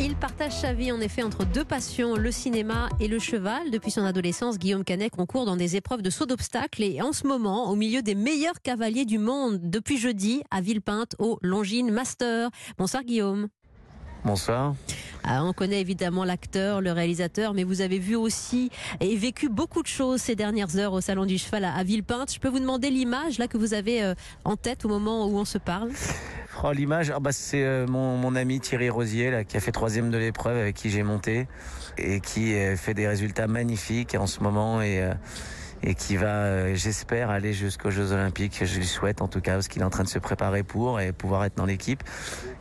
Il partage sa vie en effet entre deux passions, le cinéma et le cheval. Depuis son adolescence, Guillaume Canet concourt dans des épreuves de saut d'obstacles et en ce moment au milieu des meilleurs cavaliers du monde depuis jeudi à Villepinte au Longines Master. Bonsoir Guillaume. Bonsoir. Ah, on connaît évidemment l'acteur, le réalisateur, mais vous avez vu aussi et vécu beaucoup de choses ces dernières heures au Salon du Cheval à, Villepinte. Je peux vous demander l'image là que vous avez euh, en tête au moment où on se parle? Oh, l'image, ah bah, c'est euh, mon, ami Thierry Rosier là, qui a fait troisième de l'épreuve avec qui j'ai monté et qui euh, fait des résultats magnifiques en ce moment et euh, et qui va, euh, j'espère, aller jusqu'aux Jeux Olympiques. Je lui souhaite en tout cas, parce qu'il est en train de se préparer pour et pouvoir être dans l'équipe.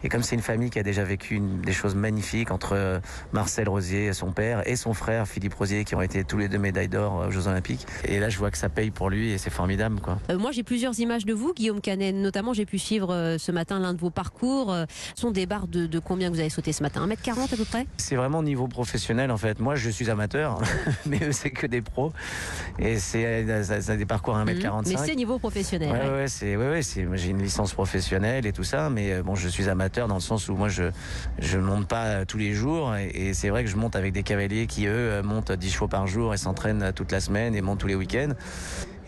Et comme c'est une famille qui a déjà vécu des choses magnifiques entre euh, Marcel Rosier, son père, et son frère Philippe Rosier, qui ont été tous les deux médailles d'or aux Jeux Olympiques. Et là, je vois que ça paye pour lui et c'est formidable. Quoi. Euh, moi, j'ai plusieurs images de vous, Guillaume Canet. Notamment, j'ai pu suivre ce matin l'un de vos parcours. Son débarque de, de combien vous avez sauté ce matin? 1m40 à peu près? C'est vraiment au niveau professionnel en fait. Moi, je suis amateur, mais eux, c'est que des pros. Et c'est des parcours à 1m45. Mais c'est niveau professionnel. Ouais, ouais, c'est, ouais, j'ai une licence professionnelle et tout ça, mais euh, bon, je suis amateur dans le sens où moi, je je monte pas tous les jours et, c'est vrai que je monte avec des cavaliers qui eux euh, montent 10 chevaux par jour et s'entraînent toute la semaine et montent tous les week-ends.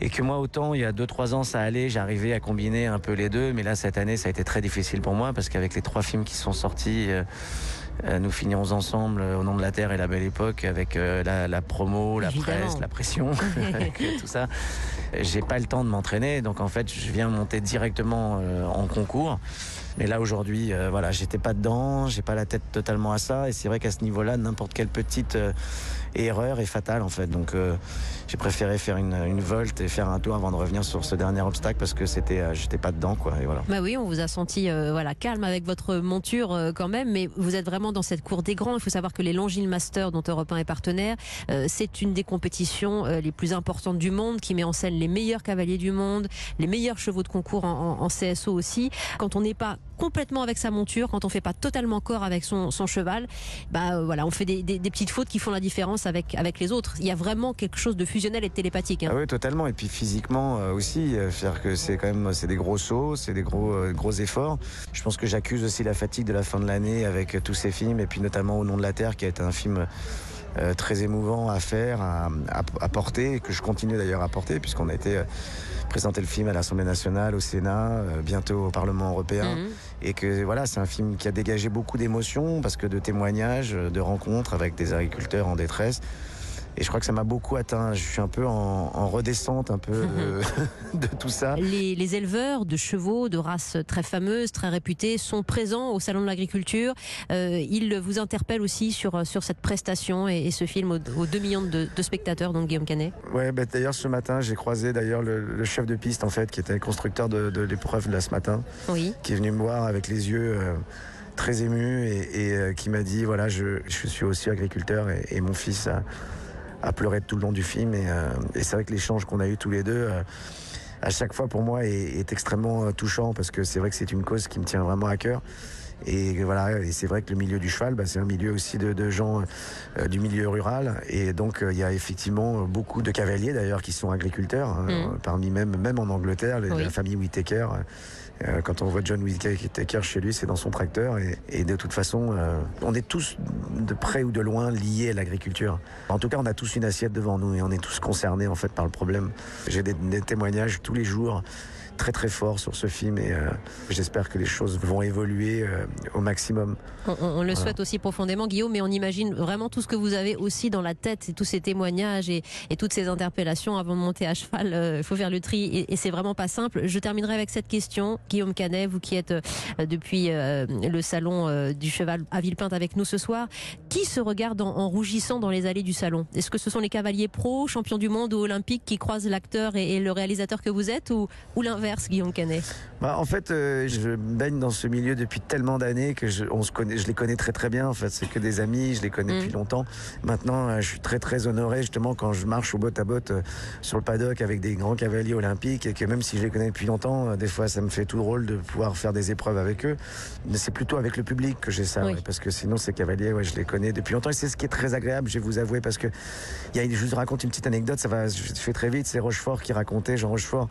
Et que moi, autant, il y a 2-3 ans, ça allait, j'arrivais à combiner un peu les deux, mais là, cette année, ça a été très difficile pour moi parce qu'avec les trois films qui sont sortis, euh, euh, nous finirons ensemble euh, au nom de la Terre et la belle époque avec euh, la, promo, la presse, la pression, tout ça. J'ai pas le temps de m'entraîner, donc en fait, je viens monter directement en concours. Mais là aujourd'hui, voilà, j'étais pas dedans, j'ai pas la tête totalement à ça, et c'est vrai qu'à ce niveau-là, n'importe quelle petite erreur est fatale en fait. Donc j'ai préféré faire une, une, volte et faire un tour avant de revenir sur ce dernier obstacle parce que c'était, j'étais pas dedans quoi. Et voilà. Bah oui, on vous a senti voilà calme avec votre monture quand même, mais vous êtes vraiment dans cette cour des grands. Il faut savoir que les Longines Masters, dont Europe 1 est partenaire, euh, c'est une des compétitions euh, les plus importantes du monde, qui met en scène les meilleurs cavaliers du monde, les meilleurs chevaux de concours en, CSO aussi. Quand on n'est pas complètement avec sa monture, quand on fait pas totalement corps avec son, cheval, bah euh, voilà, on fait des, petites fautes qui font la différence avec les autres. Il y a vraiment quelque chose de fusionnel et de télépathique. Hein. Ah oui, totalement. Et puis physiquement aussi, faire que c'est quand même c'est des gros sauts, c'est des gros gros efforts. Je pense que j'accuse aussi la fatigue de la fin de l'année avec tous ces film, et puis notamment Au nom de la Terre, qui a été un film euh, très émouvant à faire, à, porter, et que je continue d'ailleurs à porter, puisqu'on a été euh, présenter le film à l'Assemblée nationale, au Sénat, euh, bientôt au Parlement européen. Mhm. Et que voilà, c'est un film qui a dégagé beaucoup d'émotions, parce que de témoignages, de rencontres avec des agriculteurs en détresse. Et je crois que ça m'a beaucoup atteint. Je suis un peu en, redescente, un peu de, tout ça. Les, éleveurs de chevaux de races très fameuses, très réputées, sont présents au Salon de l'Agriculture. Euh, ils vous interpellent aussi sur, sur cette prestation et, ce film aux, 2 millions de, spectateurs, donc Guillaume Canet. Ouais, bah, d'ailleurs ce matin, j'ai croisé d'ailleurs le, chef de piste, en fait, qui était le constructeur de, l'épreuve là ce matin, oui. qui est venu me voir avec les yeux. Euh, très ému et, euh, qui m'a dit voilà je, je, suis aussi agriculteur et, et mon fils a, à pleurer tout le long du film. Euh, et, c'est vrai que l'échange qu'on a eu tous les deux, euh, à chaque fois pour moi, est, extrêmement euh, touchant parce que c'est vrai que c'est une cause qui me tient vraiment à cœur. Et voilà, et c'est vrai que le milieu du cheval, bah, c'est un milieu aussi de, gens du milieu rural. Et donc, il y a effectivement beaucoup de cavaliers d'ailleurs qui sont agriculteurs, hein, mm. parmi même, même en Angleterre, la famille Whittaker. Euh, quand on voit John Whittaker chez lui, c'est dans son tracteur. Et, de toute façon, euh, on est tous de près ou de loin liés à l'agriculture. En tout cas, on a tous une assiette devant nous et on est tous concernés en fait par le problème. J'ai des témoignages tous les jours très très fort sur ce film et euh, j'espère que les choses vont évoluer euh, au maximum. On, le souhaite aussi profondément, Guillaume, mais on imagine vraiment tout ce que vous avez aussi dans la tête, et tous ces témoignages et, toutes ces interpellations avant de monter à cheval. Euh, il faut faire le tri et, c'est vraiment pas simple. Je terminerai avec cette question, Guillaume Canet, vous qui êtes depuis le salon du cheval à Villepinte avec nous ce soir, qui se regarde en, rougissant dans les allées du salon? Est-ce que ce sont les cavaliers pro, champions du monde ou olympiques qui croisent l'acteur et, le réalisateur que vous êtes ou, ou l'inverse? Guillaume Canet bah, En fait, euh, je baigne dans ce milieu depuis tellement d'années que je, on se connaît, je les connais très très bien. En fait, c'est que des amis, je les connais mm. depuis longtemps. Maintenant, euh, je suis très très honoré justement quand je marche au botte à botte euh, sur le paddock avec des grands cavaliers olympiques et que même si je les connais depuis longtemps, des fois ça me fait tout drôle de pouvoir faire des épreuves avec eux. Mais c'est plutôt avec le public que j'ai ça, parce que sinon ces cavaliers, ouais, je les connais depuis longtemps. Et c'est ce qui est très agréable, je vais vous avouer, parce que il y a, je vous raconte une petite anecdote, ça va, je fais très vite. C'est Rochefort qui racontait, Jean Rochefort,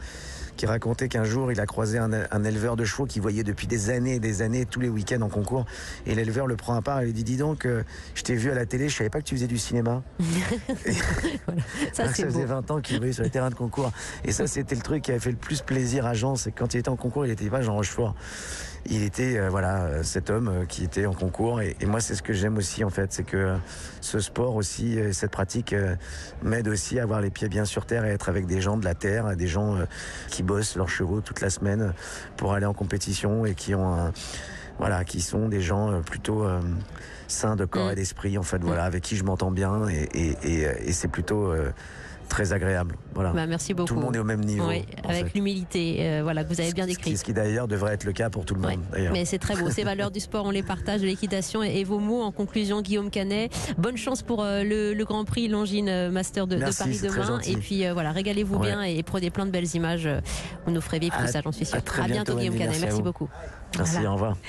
qui racontait qu'un jour il a croisé un, un, éleveur de chevaux qui voyait depuis des années et des années tous les week-ends en concours. Et l'éleveur le prend à part et lui dit Dis donc, euh, je t'ai vu à la télé, je savais pas que tu faisais du cinéma. voilà. Ça, ça faisait beau. 20 ans qu'il brillait sur les terrains de concours. Et ça, c'était le truc qui avait fait le plus plaisir à Jean, c'est que quand il était en concours, il n'était pas Jean Rochefort. Il était euh, voilà cet homme euh, qui était en concours et, et moi c'est ce que j'aime aussi en fait c'est que euh, ce sport aussi euh, cette pratique euh, m'aide aussi à avoir les pieds bien sur terre et être avec des gens de la terre des gens euh, qui bossent leurs chevaux toute la semaine pour aller en compétition et qui ont un, voilà qui sont des gens euh, plutôt euh, sains de corps Mm. et d'esprit en fait voilà avec qui je m'entends bien et, et, et, et c'est plutôt euh, très agréable voilà Bah, merci beaucoup. tout le monde est au même niveau Oui, avec l'humilité, euh, voilà, que vous avez bien décrit. ce qui d'ailleurs devrait être le cas pour tout le monde Ouais. Mais c'est très beau. Ces valeurs du sport, on les partage, de l'équitation et, et vos mots en conclusion, Guillaume Canet. Bonne chance pour euh, le, le Grand Prix Longines euh, Master de, de Merci, Paris c'est très demain. Et puis euh, voilà, régalez-vous Ouais. bien et, prenez plein de belles images. Vous nous ferez vivre tout ça, j'en suis sûr. à très bientôt, bientôt, Guillaume. Canet. Merci beaucoup. merci Voilà. au revoir